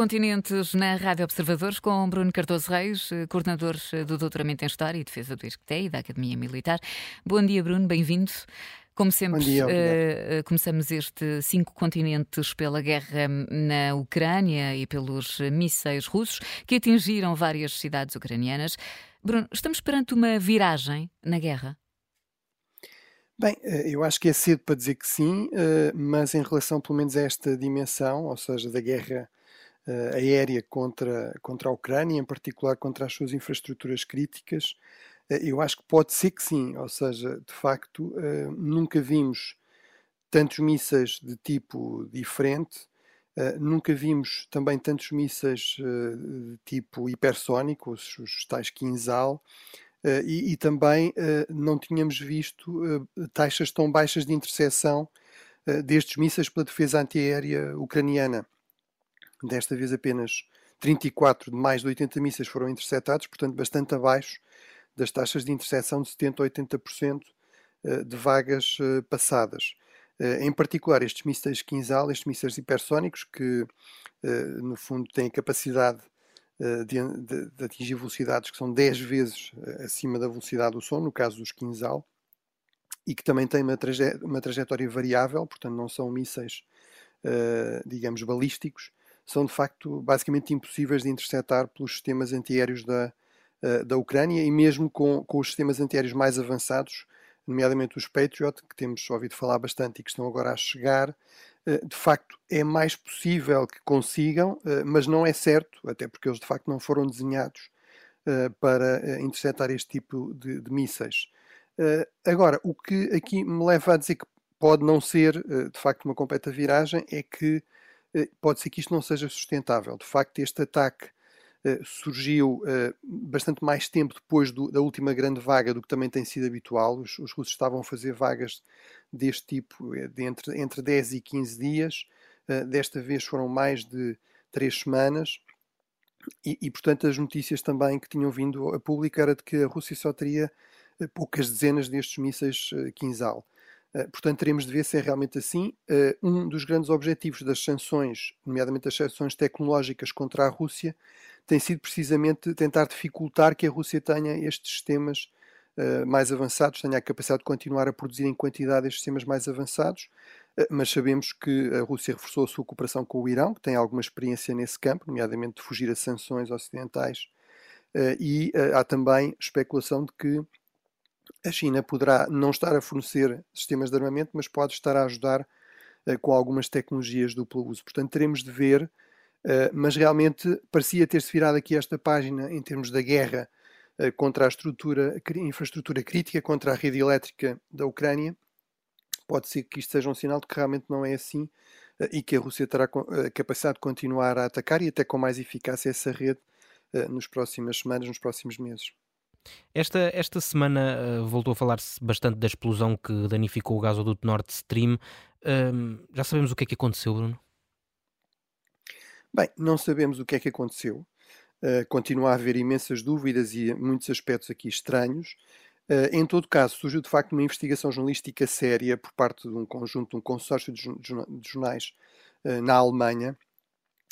continentes na Rádio Observadores com Bruno Cardoso Reis, eh, coordenador eh, do Doutoramento em História e Defesa do ISCTE e da Academia Militar. Bom dia, Bruno, bem-vindo. Como sempre, dia, uh, começamos este cinco continentes pela guerra na Ucrânia e pelos mísseis russos que atingiram várias cidades ucranianas. Bruno, estamos perante uma viragem na guerra? Bem, eu acho que é cedo para dizer que sim, mas em relação pelo menos a esta dimensão, ou seja, da guerra aérea contra, contra a Ucrânia, em particular contra as suas infraestruturas críticas, uh, eu acho que pode ser que sim, ou seja, de facto, uh, nunca vimos tantos mísseis de tipo diferente, nunca vimos também tantos mísseis de tipo hipersónico, os, os tais Kinzhal, e, e, também não tínhamos visto taxas tão baixas de interseção destes mísseis pela defesa antiaérea ucraniana. Desta vez apenas 34 de mais de 80 mísseis foram interceptados, portanto bastante abaixo das taxas de interseção de 70% a 80% eh, de vagas eh, passadas. Eh, em particular, estes mísseis Kinzhal, estes mísseis hipersónicos, que no fundo têm a capacidade de, de, de, atingir velocidades que são 10 vezes acima da velocidade do som, no caso dos Kinzhal, e que também têm uma, traje uma trajetória variável, portanto não são mísseis, digamos, balísticos, são de facto basicamente impossíveis de interceptar pelos sistemas antiaéreos da, uh, da Ucrânia e mesmo com, com os sistemas antiaéreos mais avançados, nomeadamente os Patriot, que temos ouvido falar bastante e que estão agora a chegar, uh, de facto é mais possível que consigam, uh, mas não é certo, até porque eles de facto não foram desenhados para interceptar este tipo de, de mísseis. agora, o que aqui me leva a dizer que pode não ser de facto uma completa viragem é que eh, pode ser que isto não seja sustentável. De facto, este ataque uh, surgiu uh, bastante mais tempo depois do, da última grande vaga do que também tem sido habitual. Os, os russos estavam a fazer vagas deste tipo de entre, entre 10 e 15 dias. Desta vez foram mais de 3 semanas. E, e, portanto, as notícias também que tinham vindo a público era de que a Rússia só teria poucas dezenas destes mísseis Kinzhal. Eh, portanto, teremos de ver se é realmente assim. Eh, um dos grandes objetivos das sanções, nomeadamente as sanções tecnológicas contra a Rússia, tem sido precisamente tentar dificultar que a Rússia tenha estes sistemas eh, mais avançados, tenha a capacidade de continuar a produzir em quantidade estes sistemas mais avançados. Mas sabemos que a Rússia reforçou a sua cooperação com o Irão, que tem alguma experiência nesse campo, nomeadamente de fugir a sanções ocidentais. E há também especulação de que a China poderá não estar a fornecer sistemas de armamento, mas pode estar a ajudar uh, com algumas tecnologias duplo uso. Portanto, teremos de ver, uh, mas realmente parecia ter-se virado aqui esta página em termos da guerra uh, contra a estrutura, infraestrutura crítica, contra a rede elétrica da Ucrânia. Pode ser que isto seja um sinal de que realmente não é assim e que a Rússia terá a capacidade de continuar a atacar e até com mais eficácia essa rede nas próximas semanas, nos próximos meses. Esta, esta semana uh, voltou a falar-se bastante da explosão que danificou o gasoduto Nord Stream. Uh, já sabemos o que é que aconteceu, Bruno? Bem, não sabemos o que é que aconteceu. Uh, continua a haver imensas dúvidas e muitos aspectos aqui estranhos. Uh, em todo caso, surgiu de facto uma investigação jornalística séria por parte de um conjunto, de um consórcio de, jornais na Alemanha,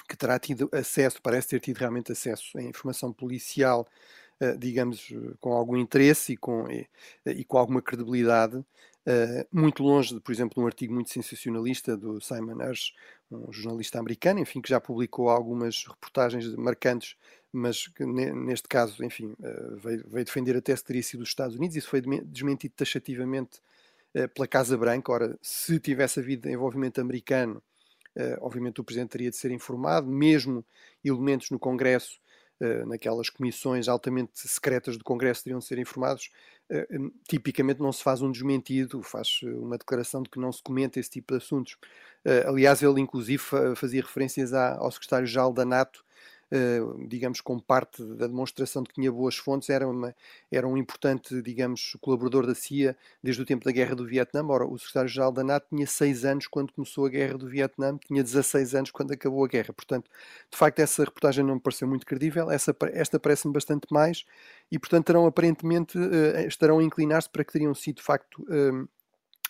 que terá tido acesso, parece ter tido realmente acesso à informação policial eh, digamos, com algum interesse e com, e, e com alguma credibilidade, Uh, muito longe, de, por exemplo, de um artigo muito sensacionalista do Simon Hersh, um jornalista americano, enfim, que já publicou algumas reportagens marcantes, mas que neste caso, enfim, veio, veio, defender até se teria sido os Estados Unidos. Isso foi desmentido taxativamente pela Casa Branca. Ora, se tivesse havido envolvimento americano, obviamente o Presidente teria de ser informado, mesmo elementos no Congresso eh, naquelas comissões altamente secretas do Congresso teriam de ser informados, eh, tipicamente não se faz um desmentido, faz eh, uma declaração de que não se comenta esse tipo de assuntos. aliás, ele inclusive fazia referências ao secretário-geral da NATO, digamos, como parte da demonstração de que tinha boas fontes, era, uma, era um importante, digamos, colaborador da CIA desde o tempo da Guerra do Vietnã. Ora, o secretário-geral da NATO tinha 6 anos quando começou a Guerra do Vietnã, tinha 16 anos quando acabou a guerra. Portanto, de facto, essa reportagem não me pareceu muito credível, essa, esta parece-me bastante mais, e, portanto, terão aparentemente, uh, estarão a inclinar-se para que teriam sido, de facto, uh,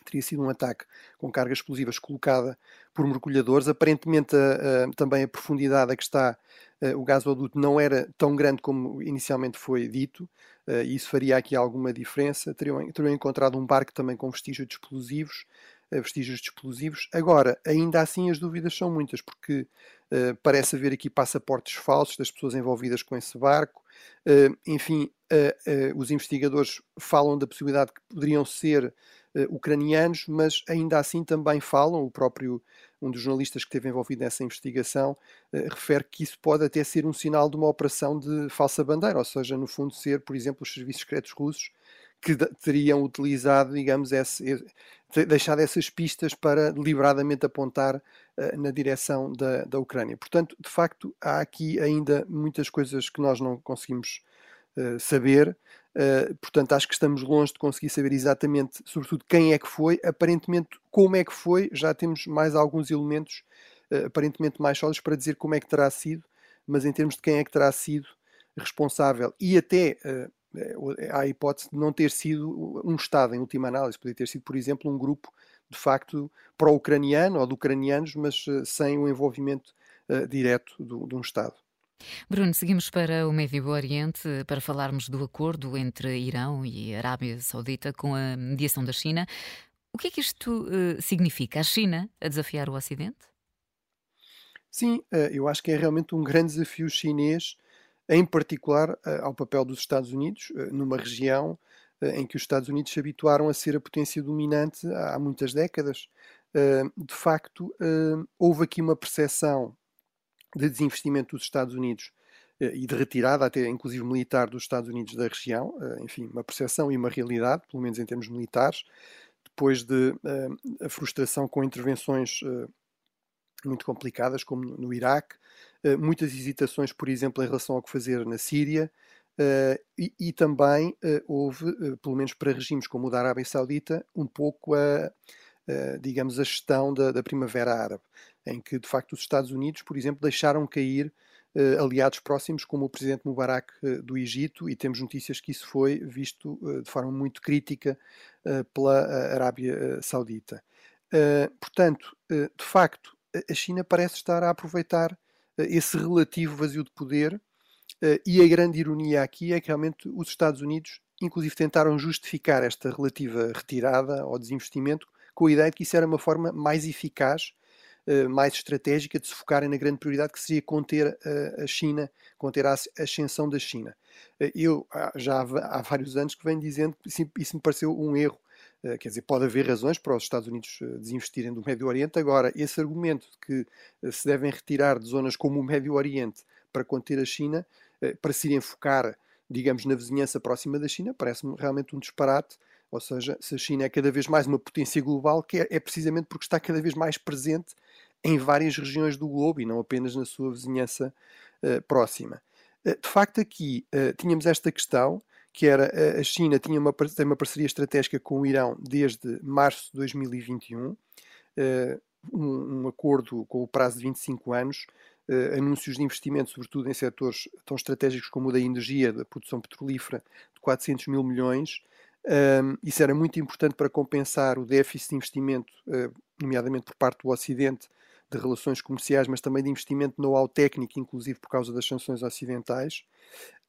teria sido um ataque com cargas explosivas colocada por mergulhadores. Aparentemente, uh, também a profundidade a que está uh, o gasoduto não era tão grande como inicialmente foi dito, uh, e isso faria aqui alguma diferença. Teriam, teriam encontrado um barco também com vestígios de explosivos, vestígios de explosivos. Agora, ainda assim, as dúvidas são muitas, porque parece haver aqui passaportes falsos das pessoas envolvidas com esse barco. enfim, os investigadores falam da possibilidade que poderiam ser uh, ucranianos, mas ainda assim também falam, o próprio um dos jornalistas que esteve envolvido nessa investigação uh, refere que isso pode até ser um sinal de uma operação de falsa bandeira, ou seja, no fundo ser, por exemplo, os serviços secretos russos que teriam utilizado, digamos, esse, deixado essas pistas para deliberadamente apontar uh, na direção da, da Ucrânia. Portanto, de facto, há aqui ainda muitas coisas que nós não conseguimos uh, saber. Uh, portanto, acho que estamos longe de conseguir saber exatamente, sobretudo, quem é que foi. Aparentemente, como é que foi, já temos mais alguns elementos aparentemente mais sólidos para dizer como é que terá sido, mas em termos de quem é que terá sido responsável e até é, há a hipótese de não ter sido um Estado, em última análise, poderia ter sido, por exemplo, um grupo de facto pró-ucraniano ou de ucranianos, mas uh, sem o envolvimento uh, direto de um Estado. Bruno, seguimos para o Médio Oriente para falarmos do acordo entre Irão e Arábia Saudita com a mediação da China. O que é que isto uh, significa? A China a desafiar o Ocidente? Sim, eu acho que é realmente um grande desafio chinês em particular eh, ao papel dos Estados Unidos, eh, numa região eh, em que os Estados Unidos se habituaram a ser a potência dominante há muitas décadas. De facto, houve aqui uma percepção de desinvestimento dos Estados Unidos e de retirada, até inclusive militar, dos Estados Unidos da região, enfim, uma percepção e uma realidade, pelo menos em termos militares, depois de a frustração com intervenções muito complicadas, como no Iraque, eh, muitas hesitações, por exemplo, em relação ao que fazer na Síria, Uh, e, e, também uh, houve, uh, pelo menos para regimes como o da Arábia Saudita, um pouco a, digamos, a gestão da, da, Primavera Árabe, em que de facto os Estados Unidos, por exemplo, deixaram cair aliados próximos como o presidente Mubarak do Egito, e temos notícias que isso foi visto de forma muito crítica pela Arábia Saudita. portanto, de facto, a China parece estar a aproveitar esse relativo vazio de poder. E a grande ironia aqui é que realmente os Estados Unidos, inclusive, tentaram justificar esta relativa retirada ou desinvestimento com a ideia de que isso era uma forma mais eficaz, mais estratégica de se focarem na grande prioridade que seria conter a China, conter a ascensão da China. Eh, eu já há vários anos que venho dizendo que isso me pareceu um erro eh, quer dizer, pode haver razões para os Estados Unidos eh, desinvestirem do Médio Oriente. Agora, esse argumento de que eh, se devem retirar de zonas como o Médio Oriente para conter a China, para se irem focar, digamos, na vizinhança próxima da China, parece-me realmente um disparate. Ou seja, se a China é cada vez mais uma potência global, que é, é precisamente porque está cada vez mais presente em várias regiões do globo e não apenas na sua vizinhança uh, próxima. Uh, de facto, aqui uh, tínhamos esta questão que era a China tinha uma, tem uma parceria estratégica com o Irão desde março de 2021, uh, um, um, acordo com o prazo de 25 anos, anúncios de investimento, sobretudo em setores tão estratégicos como o da energia, da produção petrolífera, de 400 mil milhões. Isso era muito importante para compensar o déficit de investimento, uh, nomeadamente por parte do Ocidente, de relações comerciais, mas também de investimento no know-how técnico, inclusive por causa das sanções ocidentais.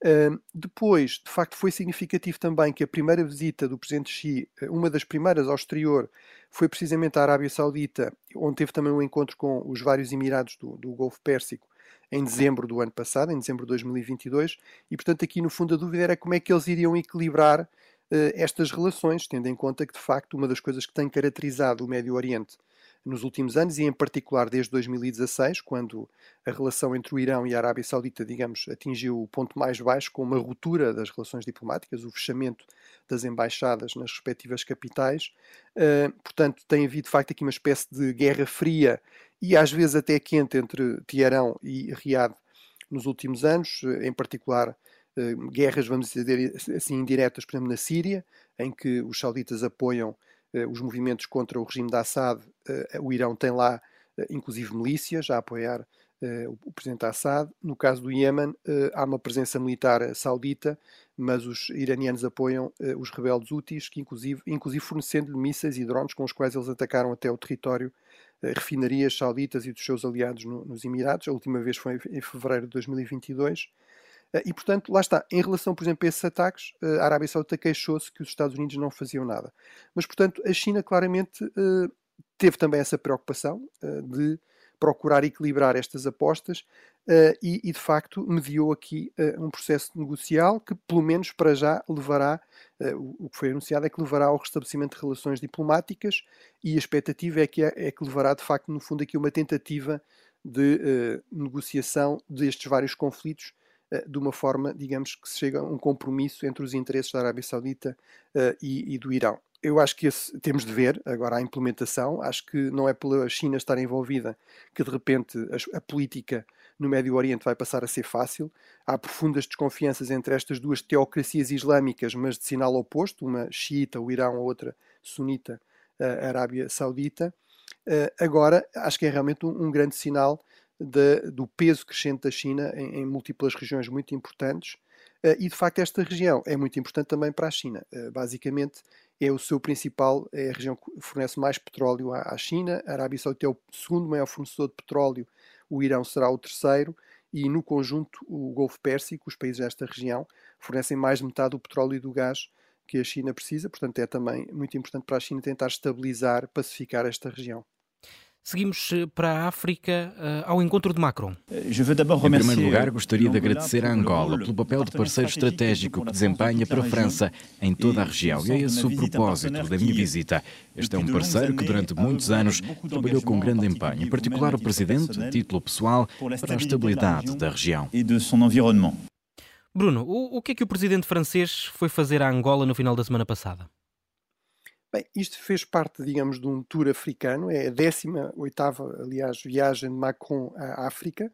Uh, depois, de facto, foi significativo também que a primeira visita do presidente Xi, eh, uma das primeiras ao exterior, foi precisamente à Arábia Saudita, onde teve também um encontro com os vários Emirados do, do Golfo Pérsico em dezembro do ano passado, em dezembro de 2022, e portanto aqui no fundo a dúvida era como é que eles iriam equilibrar uh, estas relações, tendo em conta que de facto uma das coisas que tem caracterizado o Médio Oriente nos últimos anos e, em particular, desde 2016, quando a relação entre o Irão e a Arábia Saudita, digamos, atingiu o ponto mais baixo, com uma ruptura das relações diplomáticas, o fechamento das embaixadas nas respectivas capitais. Uh, portanto, tem havido, de facto, aqui uma espécie de guerra fria e, às vezes, até quente entre Teherão e Riad nos últimos anos, em particular. Uh, guerras, vamos dizer assim, indiretas, por exemplo, na Síria, em que os sauditas apoiam eh, os movimentos contra o regime de Assad, eh, o Irão tem lá, eh, inclusive milícias, a apoiar o presidente Assad. No caso do Iêmen, há uma presença militar saudita, mas os iranianos apoiam os rebeldes úteis, que inclusive, inclusive fornecendo-lhe mísseis e drones com os quais eles atacaram até o território refinarias sauditas e dos seus aliados no, nos Emirados. A última vez foi em fevereiro de 2022. Eh, e, portanto, lá está. Em relação, por exemplo, a esses ataques, eh, a Arábia Saudita queixou-se que os Estados Unidos não faziam nada. Mas, portanto, a China claramente eh, teve também essa preocupação de procurar equilibrar estas apostas e, de facto, mediou aqui um processo negocial que, pelo menos para já, levará, o que foi anunciado é que levará ao restabelecimento de relações diplomáticas e a expectativa é que, é, é que levará, de facto, no fundo, aqui uma tentativa de negociação destes vários conflitos de uma forma, digamos, que se chega a um compromisso entre os interesses da Arábia Saudita uh, e, e, do Irão. Eu acho que esse, temos de ver agora a implementação. Acho que não é pela China estar envolvida que de repente a, a política no Médio Oriente vai passar a ser fácil. Há profundas desconfianças entre estas duas teocracias islâmicas, mas de sinal oposto, uma xiita, o Irão, a outra sunita, a Arábia Saudita. Agora, acho que é realmente um, um grande sinal de, do peso crescente da China em, em múltiplas regiões muito importantes. Uh, e de facto, esta região é muito importante também para a China. Uh, basicamente, é o seu principal, é a região que fornece mais petróleo à, à China. A Arábia Saudita é o segundo maior fornecedor de petróleo, o Irão será o terceiro. E no conjunto, o Golfo Pérsico, os países desta região, fornecem mais de metade do petróleo e do gás que a China precisa. Portanto, é também muito importante para a China tentar estabilizar, pacificar esta região. Seguimos eh, para a África uh, ao encontro de Macron. Em primeiro lugar, gostaria de agradecer a Angola pelo papel de parceiro estratégico que desempenha para a França em toda a região. E é esse o propósito da minha visita. Este é um parceiro que durante muitos anos trabalhou com grande empenho, em particular o Presidente, a título pessoal, para a estabilidade da região. Bruno, o, que é que o Presidente francês foi fazer a Angola no final da semana passada? Bem, isto fez parte, digamos, de um tour africano, é a 18ª, aliás, viagem de Macron à África.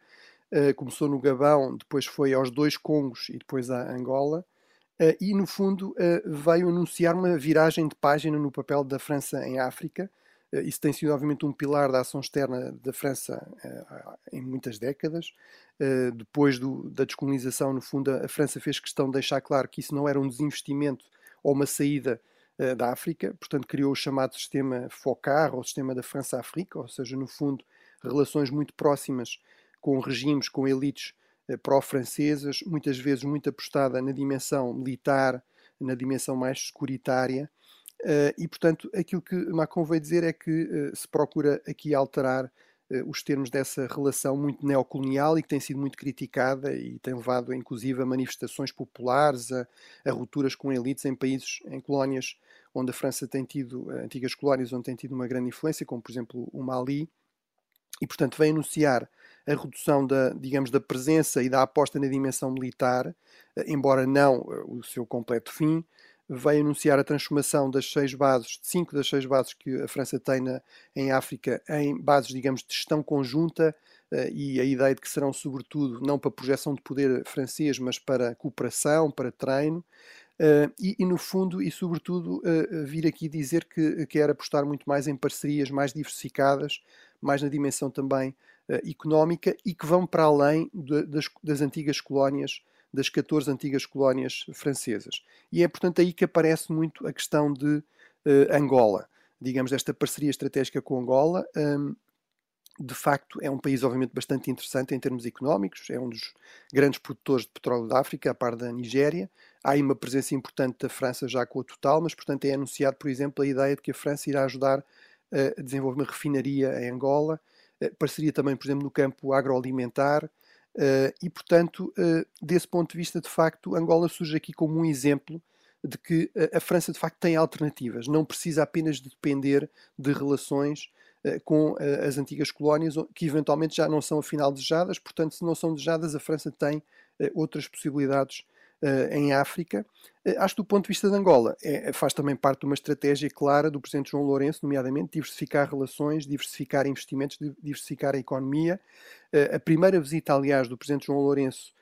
Uh, começou no Gabão, depois foi aos dois Congos e depois à Angola. Uh, e, no fundo, uh, veio anunciar uma viragem de página no papel da França em África. isso tem sido, obviamente, um pilar da ação externa da França em muitas décadas. depois do, da descolonização, no fundo, a França fez questão de deixar claro que isso não era um desinvestimento ou uma saída da África, portanto criou o chamado sistema FOCAR, ou sistema da França-África, ou seja, no fundo, relações muito próximas com regimes, com elites eh, pró-francesas, muitas vezes muito apostada na dimensão militar, na dimensão mais securitária, eh, e portanto aquilo que Macron veio dizer é que se procura aqui alterar eh, os termos dessa relação muito neocolonial e que tem sido muito criticada e tem levado, inclusive, a manifestações populares, a, a rupturas com elites em países, em colónias onde a França tem tido, eh, antigas colónias onde tem tido uma grande influência, como por exemplo o Mali, e portanto vem anunciar a redução da, digamos, da presença e da aposta na dimensão militar, eh, embora não o seu completo fim, veio anunciar a transformação das seis bases, de cinco das seis bases que a França tem na, em África, em bases, digamos, de gestão conjunta uh, e a ideia de que serão, sobretudo, não para projeção de poder francês, mas para cooperação, para treino. Uh, e, e, no fundo, e sobretudo, uh, vir aqui dizer que quer apostar muito mais em parcerias mais diversificadas, mais na dimensão também económica e que vão para além de, das, das antigas colónias das 14 antigas colónias francesas. E é, portanto, aí que aparece muito a questão de uh, Angola. Digamos, esta parceria estratégica com Angola. Um, de facto, é um país, obviamente, bastante interessante em termos económicos, é um dos grandes produtores de petróleo da África, a par da Nigéria. Há aí uma presença importante da França já com a Total, mas, portanto, é anunciado, por exemplo, a ideia de que a França irá ajudar a desenvolver uma refinaria em Angola, parceria também, por exemplo, no campo agroalimentar, e, portanto, uh, desse ponto de vista, de facto, Angola surge aqui como um exemplo de que a França, de facto, tem alternativas. Não precisa apenas de depender de relações com as antigas colónias, que eventualmente já não são, afinal, desejadas. Portanto, se não são desejadas, a França tem outras possibilidades em África. Uh, acho que do ponto de vista de Angola, é, faz também parte de uma estratégia clara do Presidente João Lourenço, nomeadamente diversificar relações, diversificar investimentos, diversificar a economia. Uh, a primeira visita, aliás, do Presidente João Lourenço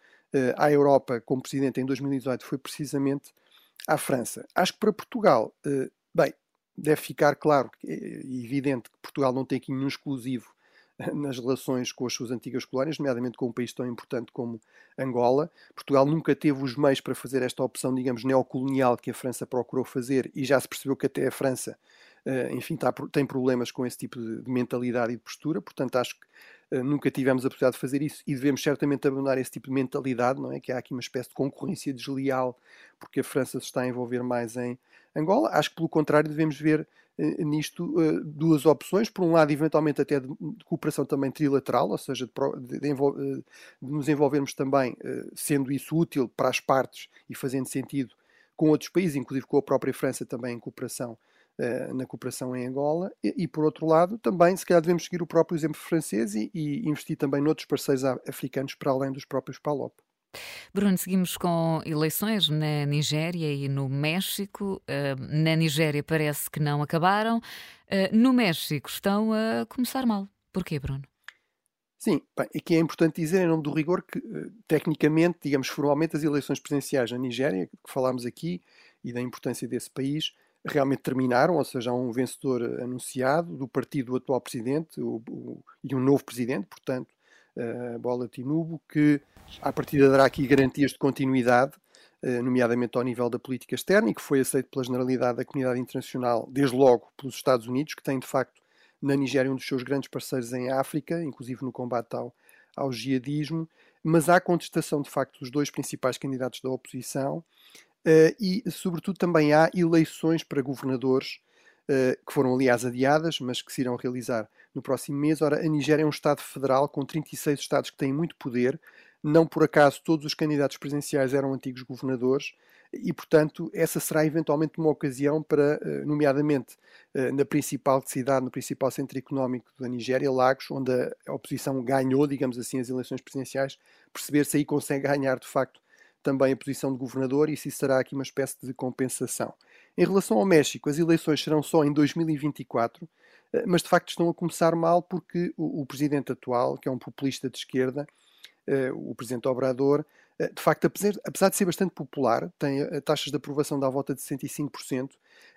à Europa como Presidente em 2018 foi precisamente à França. Acho que para Portugal, bem, deve ficar claro e evidente que Portugal não tem aqui nenhum exclusivo nas relações com as suas antigas colónias, nomeadamente com um país tão importante como Angola. Portugal nunca teve os meios para fazer esta opção, digamos, neocolonial que a França procurou fazer e já se percebeu que até a França, uh, enfim, tá, tem problemas com esse tipo de, de mentalidade e de postura. Portanto, acho que eh, nunca tivemos a possibilidade de fazer isso e devemos certamente abandonar esse tipo de mentalidade, não é? Que há aqui uma espécie de concorrência desleal porque a França se está a envolver mais em Angola. Acho que, pelo contrário, devemos ver eh, nisto eh, duas opções. Por um lado, eventualmente até de, cooperação também trilateral, ou seja, de, de, de, nos envolvermos também, sendo isso útil para as partes e fazendo sentido com outros países, inclusive com a própria França também em cooperação na cooperação em Angola, e, e, por outro lado, também se calhar devemos seguir o próprio exemplo francês e, e investir também noutros parceiros africanos para além dos próprios PALOP. Bruno, seguimos com eleições na Nigéria e no México. Uh, na Nigéria parece que não acabaram. Uh, no México estão a começar mal. Porquê, Bruno? Sim, bem, aqui é importante dizer, em nome do rigor, que tecnicamente, digamos formalmente, as eleições presidenciais na Nigéria, que falámos aqui, e da importância desse país, realmente terminaram, ou seja, há um vencedor anunciado do partido do atual presidente o, o, e um novo presidente, portanto, uh, Bola Tinubu, que à partida dará aqui garantias de continuidade, uh, nomeadamente ao nível da política externa, e que foi aceito pela generalidade da comunidade internacional, desde logo pelos Estados Unidos, que tem de facto na Nigéria um dos seus grandes parceiros em África, inclusive no combate ao, ao jihadismo, mas há contestação de facto dos dois principais candidatos da oposição, e, sobretudo, também há eleições para governadores, uh, que foram, aliás, adiadas, mas que se irão realizar no próximo mês. Ora, a Nigéria é um Estado federal com 36 Estados que têm muito poder. Não por acaso todos os candidatos presidenciais eram antigos governadores e, portanto, essa será eventualmente uma ocasião para, uh, nomeadamente na principal cidade, no principal centro económico da Nigéria, Lagos, onde a oposição ganhou, digamos assim, as eleições presidenciais, perceber se aí consegue ganhar de facto também a posição de governador e se isso será aqui uma espécie de compensação. Em relação ao México, as eleições serão só em 2024, eh, mas de facto estão a começar mal porque o, o presidente atual, que é um populista de esquerda, uh, o presidente Obrador, uh, de facto, apesar, de ser bastante popular, tem taxas de aprovação da volta de 65%,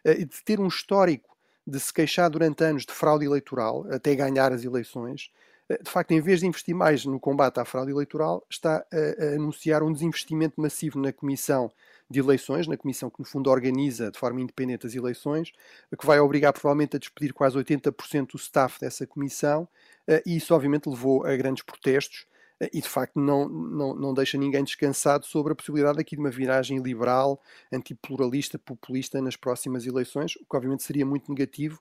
e de ter um histórico de se queixar durante anos de fraude eleitoral, até ganhar as eleições, eh, de facto, em vez de investir mais no combate à fraude eleitoral, está a, a, anunciar um desinvestimento massivo na Comissão de Eleições, na comissão que, no fundo, organiza de forma independente as eleições, que vai obrigar, provavelmente, a despedir quase 80% do staff dessa comissão, eh, e isso, obviamente, levou a grandes protestos. Eh, e de facto não, não, não deixa ninguém descansado sobre a possibilidade aqui de uma viragem liberal, antipluralista, populista nas próximas eleições, o que obviamente seria muito negativo.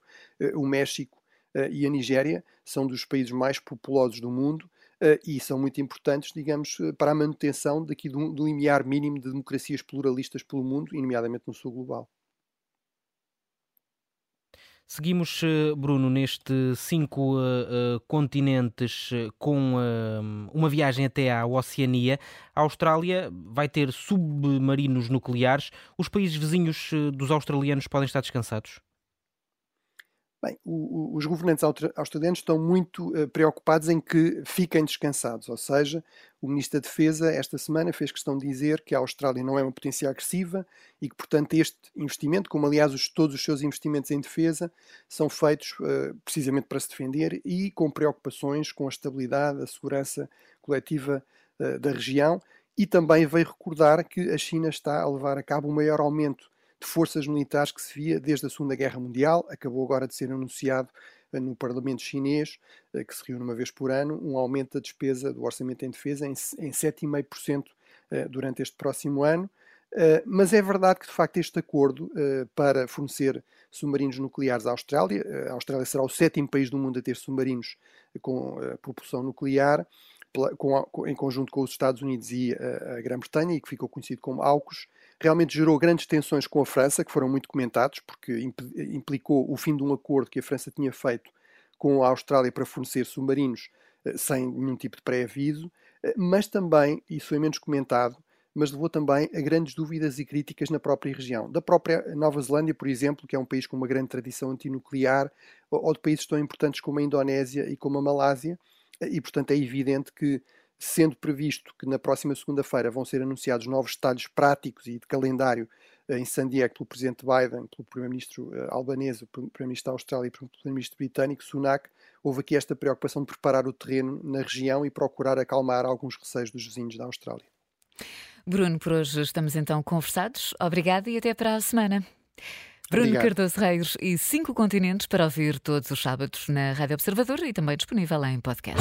O México eh, e a Nigéria são dos países mais populosos do mundo eh, e são muito importantes, digamos, eh, para a manutenção daqui do, do limiar mínimo de democracias pluralistas pelo mundo, e nomeadamente no sul global. Seguimos, Bruno, neste cinco uh, uh, continentes uh, com uma viagem até à Oceania. A Austrália vai ter submarinos nucleares. Os países vizinhos dos australianos podem estar descansados? Bem, o, o, os governantes australianos estão muito uh, preocupados em que fiquem descansados, ou seja, o Ministro da Defesa esta semana fez questão de dizer que a Austrália não é uma potência agressiva e que, portanto, este investimento, como aliás os, todos os seus investimentos em defesa, são feitos uh, precisamente para se defender e com preocupações com a estabilidade, a segurança coletiva uh, da região. E também veio recordar que a China está a levar a cabo o um maior aumento de forças militares que se via desde a Segunda Guerra Mundial. Acabou agora de ser anunciado eh, no Parlamento chinês, eh, que se reúne uma vez por ano, um aumento da despesa do orçamento em defesa em, em 7,5% eh, durante este próximo ano. Mas é verdade que, de facto, este acordo para fornecer submarinos nucleares à Austrália, a Austrália será o sétimo país do mundo a ter submarinos com propulsão nuclear, em conjunto com os Estados Unidos e a Grã-Bretanha, e que ficou conhecido como AUKUS, realmente gerou grandes tensões com a França, que foram muito comentados, porque implicou o fim de um acordo que a França tinha feito com a Austrália para fornecer submarinos eh, sem nenhum tipo de pré-aviso, eh, mas também, isso foi menos comentado, mas levou também a grandes dúvidas e críticas na própria região. Da própria Nova Zelândia, por exemplo, que é um país com uma grande tradição antinuclear, ou de países tão importantes como a Indonésia e como a Malásia, e portanto é evidente que sendo previsto que na próxima segunda-feira vão ser anunciados novos detalhes práticos e de calendário em San Diego pelo presidente Biden, pelo primeiro-ministro albanês, pelo primeiro-ministro da Austrália e pelo primeiro-ministro britânico, Sunak, houve aqui esta preocupação de preparar o terreno na região e procurar acalmar alguns receios dos vizinhos da Austrália. Bruno, por hoje estamos então conversados. Obrigado e até para a semana. Bruno Obrigado. Cardoso Reis e cinco continentes para ouvir todos os sábados na Rádio Observador e também disponível em podcast.